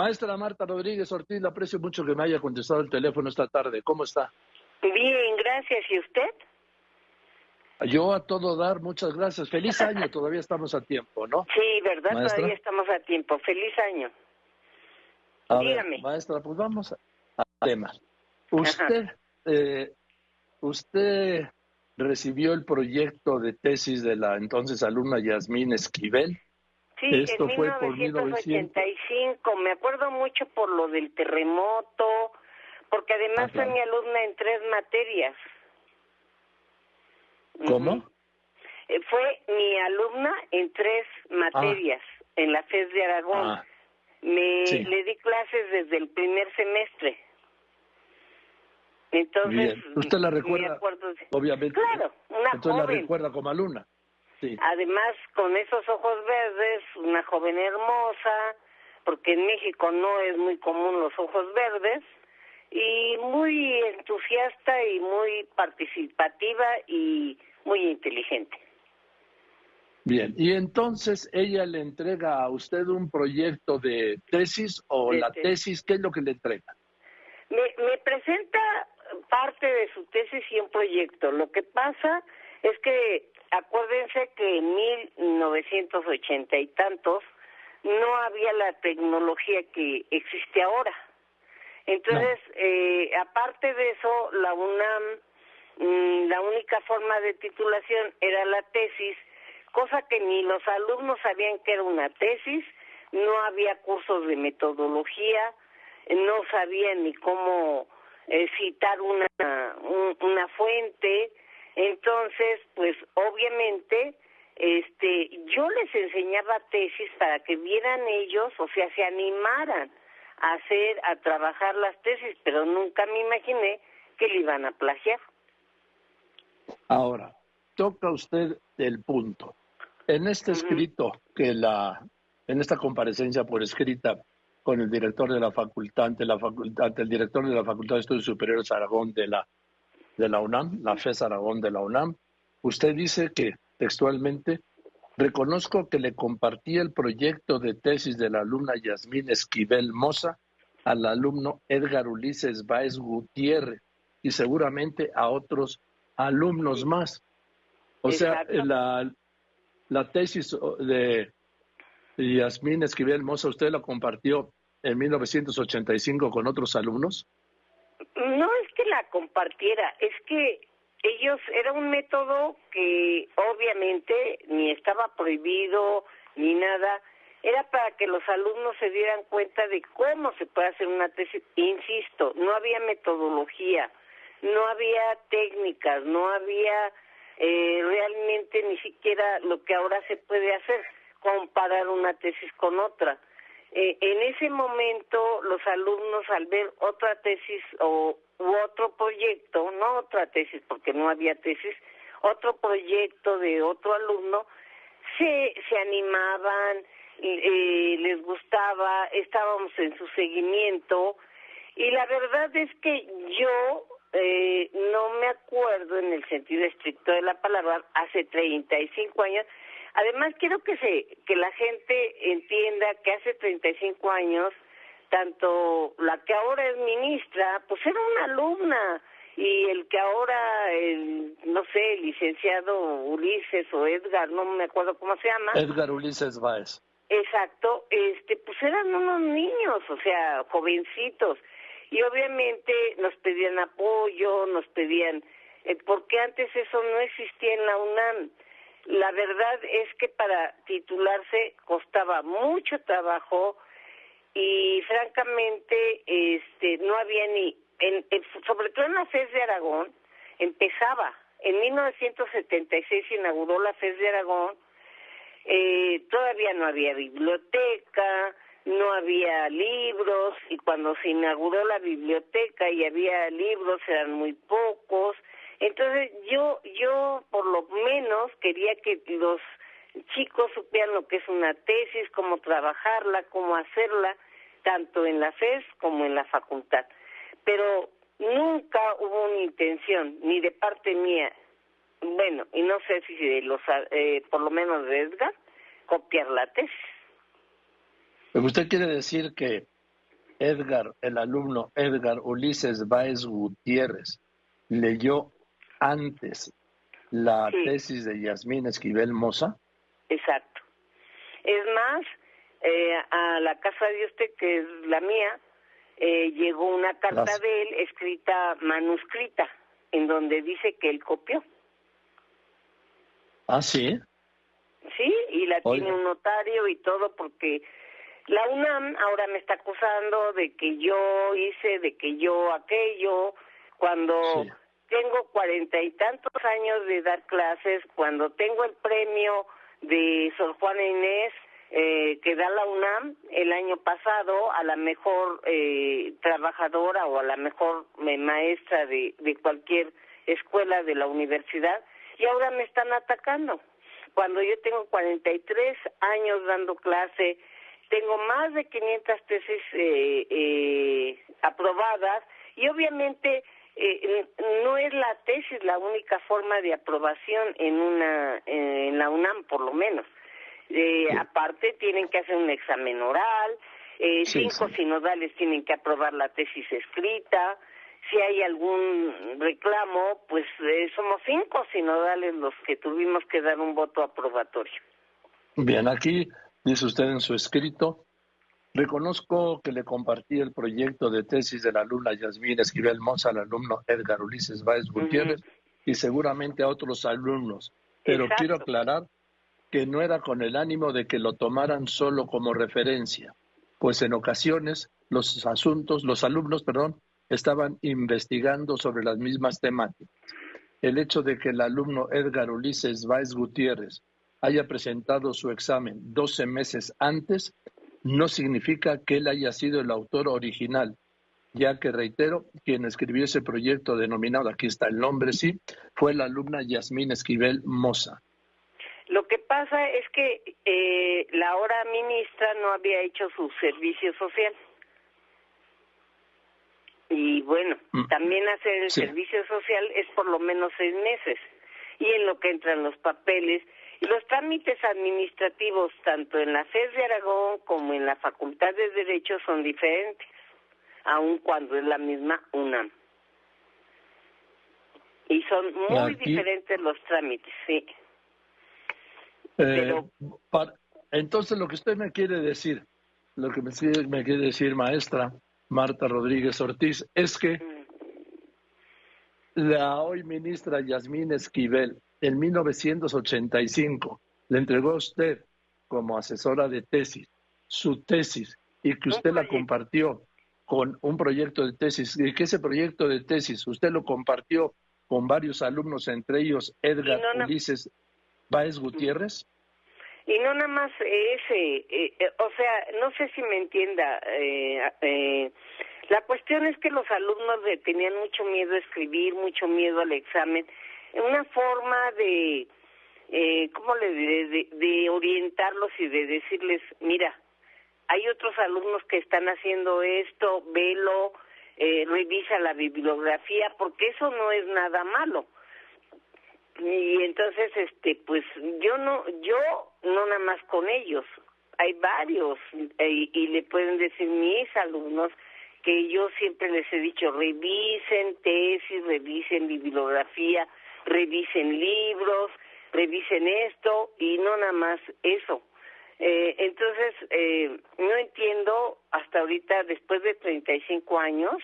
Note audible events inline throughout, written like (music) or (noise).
Maestra Marta Rodríguez Ortiz, le aprecio mucho que me haya contestado el teléfono esta tarde. ¿Cómo está? Bien, gracias. ¿Y usted? Yo a todo dar, muchas gracias. Feliz (laughs) año, todavía estamos a tiempo, ¿no? Sí, ¿verdad? Todavía estamos a tiempo. Feliz año. Dígame. maestra, pues vamos al tema. Usted, eh, usted recibió el proyecto de tesis de la entonces alumna Yasmín Esquivel. Sí, Esto en fue 1985. Por Me acuerdo mucho por lo del terremoto, porque además ah, fue mi alumna en tres materias. ¿Cómo? Eh, fue mi alumna en tres materias en la FES de Aragón. Ah. Me le di clases desde el primer semestre. Entonces, usted la recuerda, obviamente. Claro, una Entonces la recuerda como alumna. Sí. Además, con esos ojos verdes, una joven hermosa, porque en México no es muy común los ojos verdes, y muy entusiasta y muy participativa y muy inteligente. Bien, y entonces ella le entrega a usted un proyecto de tesis o la tesis. ¿qué es lo que le entrega? Me, me presenta parte de su tesis y un proyecto. Lo que pasa es que acuérdense que en 1980 y tantos no había la tecnología que existe ahora. Entonces, eh, aparte de eso, la UNAM, mm, la única forma de titulación era la tesis, cosa que ni los alumnos sabían que era una tesis, no había cursos de metodología, no sabían ni cómo eh, citar una, una fuente, entonces, pues obviamente, este, yo les enseñaba tesis para que vieran ellos, o sea, se animaran a hacer, a trabajar las tesis, pero nunca me imaginé que le iban a plagiar. Ahora, toca usted el punto. En este escrito que la, en esta comparecencia por escrita con el director de la facultad, ante la facultad, el director de la Facultad de Estudios Superiores Aragón de la, de la UNAM, la FES Aragón de la UNAM, usted dice que textualmente reconozco que le compartí el proyecto de tesis de la alumna Yasmín Esquivel Moza al alumno Edgar Ulises Báez Gutiérrez y seguramente a otros alumnos más. O sea, la, la tesis de Yasmín Esquivel Moza, ¿usted la compartió en 1985 con otros alumnos? No es que la compartiera, es que ellos, era un método que obviamente ni estaba prohibido ni nada, era para que los alumnos se dieran cuenta de cómo se puede hacer una tesis. Insisto, no había metodología, no había técnicas, no había eh, realmente ni siquiera lo que ahora se puede hacer, comparar una tesis con otra. Eh, en ese momento los alumnos al ver otra tesis o u otro proyecto, no otra tesis porque no había tesis, otro proyecto de otro alumno, se, se animaban, eh, les gustaba, estábamos en su seguimiento y la verdad es que yo eh, no me acuerdo en el sentido estricto de la palabra, hace 35 años, Además, quiero que, se, que la gente entienda que hace 35 años, tanto la que ahora es ministra, pues era una alumna, y el que ahora, el, no sé, el licenciado Ulises o Edgar, no me acuerdo cómo se llama. Edgar Ulises Báez. Exacto, este, pues eran unos niños, o sea, jovencitos, y obviamente nos pedían apoyo, nos pedían, eh, porque antes eso no existía en la UNAM la verdad es que para titularse costaba mucho trabajo y francamente este no había ni en, sobre todo en la FES de Aragón empezaba. En 1976 se inauguró la FES de Aragón eh, todavía no había biblioteca no había libros y cuando se inauguró la biblioteca y había libros eran muy pocos entonces yo, yo por lo menos quería que los chicos supieran lo que es una tesis, cómo trabajarla, cómo hacerla, tanto en la FES como en la facultad. Pero nunca hubo una intención, ni de parte mía, bueno, y no sé si de los, eh, por lo menos de Edgar, copiar la tesis. Usted quiere decir que Edgar, el alumno Edgar Ulises Báez Gutiérrez, leyó antes la tesis de Yasmín Esquivel Moza? Exacto. Es más, eh, a la casa de usted, que es la mía, eh, llegó una carta de él escrita, manuscrita, en donde dice que él copió. Ah, sí. Sí, y la tiene un notario y todo porque la UNAM ahora me está acusando de que yo hice, de que yo aquello, cuando tengo cuarenta y tantos años de dar clases, cuando tengo el premio de Sor Juana Inés, eh, que da la UNAM el año pasado a la mejor eh, trabajadora o a la mejor eh, maestra de, de cualquier escuela de la universidad y ahora me están atacando. Cuando yo tengo 43 años dando clase, tengo más de 500 tesis eh, eh, aprobadas y obviamente eh, no es la tesis la única forma de aprobación en una en la UNAM por lo menos. Eh, aparte tienen que hacer un examen oral eh, cinco sinodales tienen que aprobar la tesis escrita. Si hay algún reclamo pues eh, somos cinco sinodales los que tuvimos que dar un voto aprobatorio. Bien aquí dice usted en su escrito Reconozco que le compartí el proyecto de tesis de la alumna Yasmín Esquivel Moza al alumno Edgar Ulises Báez Gutiérrez y seguramente a otros alumnos, pero quiero aclarar que no era con el ánimo de que lo tomaran solo como referencia, pues en ocasiones los asuntos, los alumnos, perdón, estaban investigando sobre las mismas temáticas. El hecho de que el alumno Edgar Ulises Báez Gutiérrez haya presentado su examen 12 meses antes no significa que él haya sido el autor original, ya que, reitero, quien escribió ese proyecto denominado, aquí está el nombre, sí, fue la alumna Yasmín Esquivel Moza. Lo que pasa es que eh, la ahora ministra no había hecho su servicio social. Y bueno, mm. también hacer el servicio social es por lo menos seis meses. Y en lo que entran los papeles, los trámites administrativos, tanto en la FES de Aragón como en la Facultad de Derecho, son diferentes, aun cuando es la misma UNAM. Y son muy diferentes los trámites, sí. Eh, entonces, lo que usted me quiere decir, lo que me, me quiere decir, maestra Marta Rodríguez Ortiz, es que mm. la hoy ministra Yasmín Esquivel en 1985 le entregó a usted como asesora de tesis su tesis y que usted la compartió con un proyecto de tesis y que ese proyecto de tesis usted lo compartió con varios alumnos, entre ellos Edgar Ulises Báez Gutiérrez. Y no nada más ese, eh, eh, o sea, no sé si me entienda, eh, la cuestión es que los alumnos tenían mucho miedo a escribir, mucho miedo al examen, una forma de, eh, ¿cómo le diré?, de, orientarlos y de decirles, mira, hay otros alumnos que están haciendo esto, velo, eh, revisa la bibliografía, porque eso no es nada malo. Y entonces, este, pues yo no, yo no nada más con ellos, hay varios eh, y le pueden decir mis alumnos que yo siempre les he dicho revisen tesis, revisen bibliografía, revisen libros, revisen esto y no nada más eso. Eh, entonces, eh, no entiendo hasta ahorita, después de 35 años,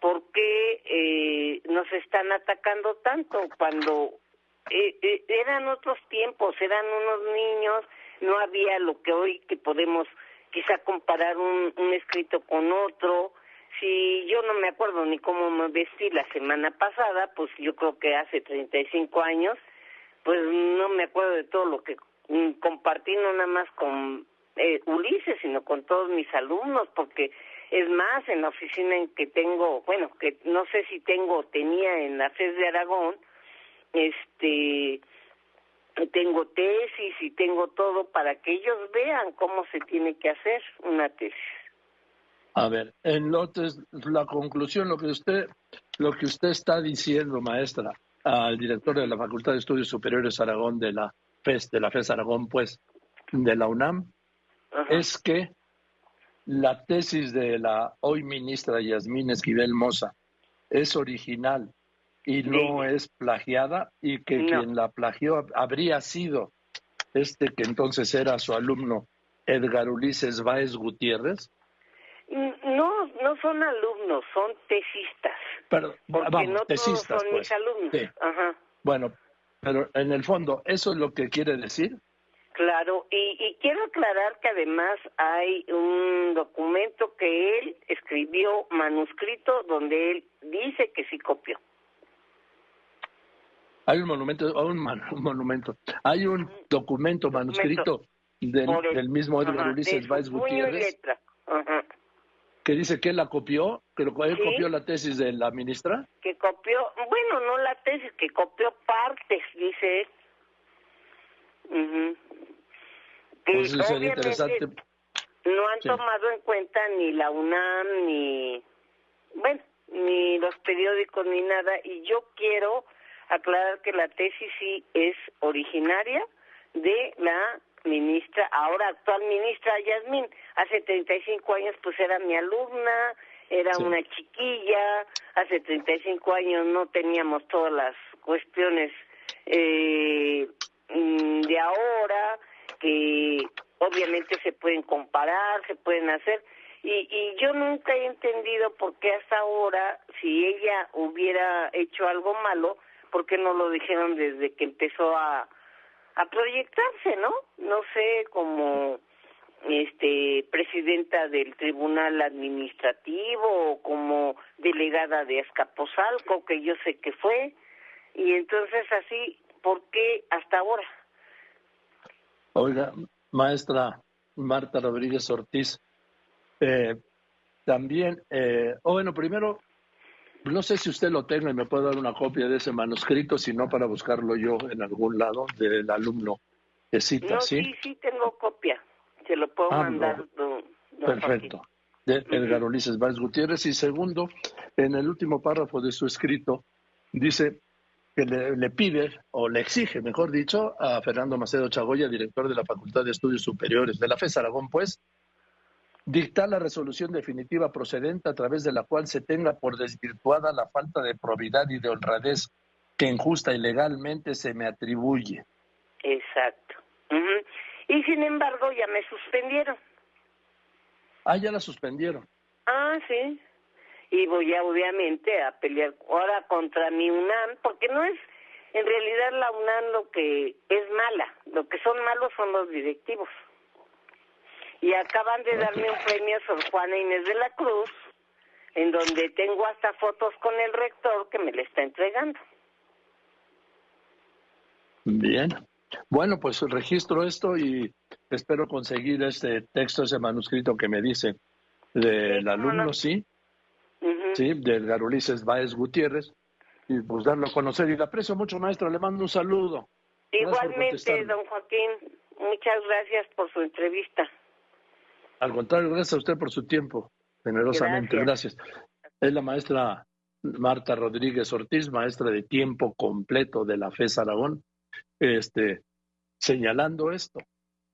por qué eh, nos están atacando tanto cuando eh, eh, eran otros tiempos, eran unos niños, no había lo que hoy que podemos quizá comparar un, un escrito con otro, si yo no me acuerdo ni cómo me vestí la semana pasada, pues yo creo que hace 35 años, pues no me acuerdo de todo lo que mm, compartí, no nada más con eh, Ulises, sino con todos mis alumnos, porque es más, en la oficina en que tengo, bueno, que no sé si tengo, tenía en la FES de Aragón, este, tengo tesis y tengo todo para que ellos vean cómo se tiene que hacer una tesis. A ver, en la conclusión, lo que usted, lo que usted está diciendo, maestra, al director de la Facultad de Estudios Superiores Aragón de la FES, de la FES Aragón, pues, de la UNAM, es que la tesis de la hoy ministra Yasmín Esquivel Moza es original y no es plagiada y que quien la plagió habría sido este que entonces era su alumno Edgar Ulises Báez Gutiérrez? No, no son alumnos, son tesistas. Pero, porque no todos son mis pues. alumnos. Bueno, pero en el fondo, ¿eso es lo que quiere decir? Claro, y, y, quiero aclarar que además hay un documento que él escribió manuscrito donde él dice que sí copió. Hay un monumento, un, monumento, hay un documento manuscrito del, mismo Edgar Ulises Valls Gutiérrez que dice que él la copió, que él copió la tesis de la ministra. Que copió, bueno, no la tesis, que copió partes, dice él. pues sería interesante. No han tomado en cuenta ni la UNAM, ni, bueno, ni los periódicos, ni nada, y yo quiero aclarar que la tesis sí es originaria de la ministra, ahora actual ministra Yasmín. Hace 35 años pues era mi alumna, era una chiquilla, hace 35 años no teníamos todas las cuestiones eh, mm, de ahora, que obviamente se pueden comparar, se pueden hacer, y, y yo nunca he entendido por qué hasta ahora, si ella hubiera hecho algo malo, ¿por qué no lo dijeron desde que empezó a, a proyectarse, ¿no? No sé, como este presidenta del Tribunal Administrativo o como delegada de Escaposalco, que yo sé que fue, y entonces así, ¿por qué hasta ahora? Oiga, maestra Marta Rodríguez Ortiz, eh, también, eh, o bueno, primero no sé si usted lo tenga y me puede dar una copia de ese manuscrito, si no para buscarlo yo en algún lado del alumno que cita, no, ¿sí? Sí, sí tengo copia. Se lo puedo ah, mandar. Perfecto. De Edgar Ulises Valls Gutiérrez. Y segundo, en el último párrafo de su escrito, dice que le, le, pide, o le exige, mejor dicho, a Fernando Macedo Chagoya, director de la Facultad de Estudios Superiores de la FES Aragón, pues, dictar la resolución definitiva procedente a través de la cual se tenga por desvirtuada la falta de probidad y de honradez que injusta y legalmente se me atribuye. Exacto. Y sin embargo ya me suspendieron. Ah, ya la suspendieron. Ah, sí. Y voy a, obviamente a pelear ahora contra mi UNAM, porque no es en realidad la UNAM lo que es mala, lo que son malos son los directivos y acaban de darme un premio Sor Juana Inés de la Cruz, en donde tengo hasta fotos con el rector que me le está entregando. Bien. Bueno, pues registro esto y espero conseguir este texto, ese manuscrito que me dice del alumno, sí, sí, del Garulices Báez Gutiérrez, y pues darlo a conocer. Y le aprecio mucho, maestro, le mando un saludo. Igualmente, don Joaquín, muchas gracias por su entrevista. Al contrario, gracias a usted por su tiempo, generosamente, gracias. Es la maestra Marta Rodríguez Ortiz, maestra de tiempo completo de la FES Aragón, este, señalando esto.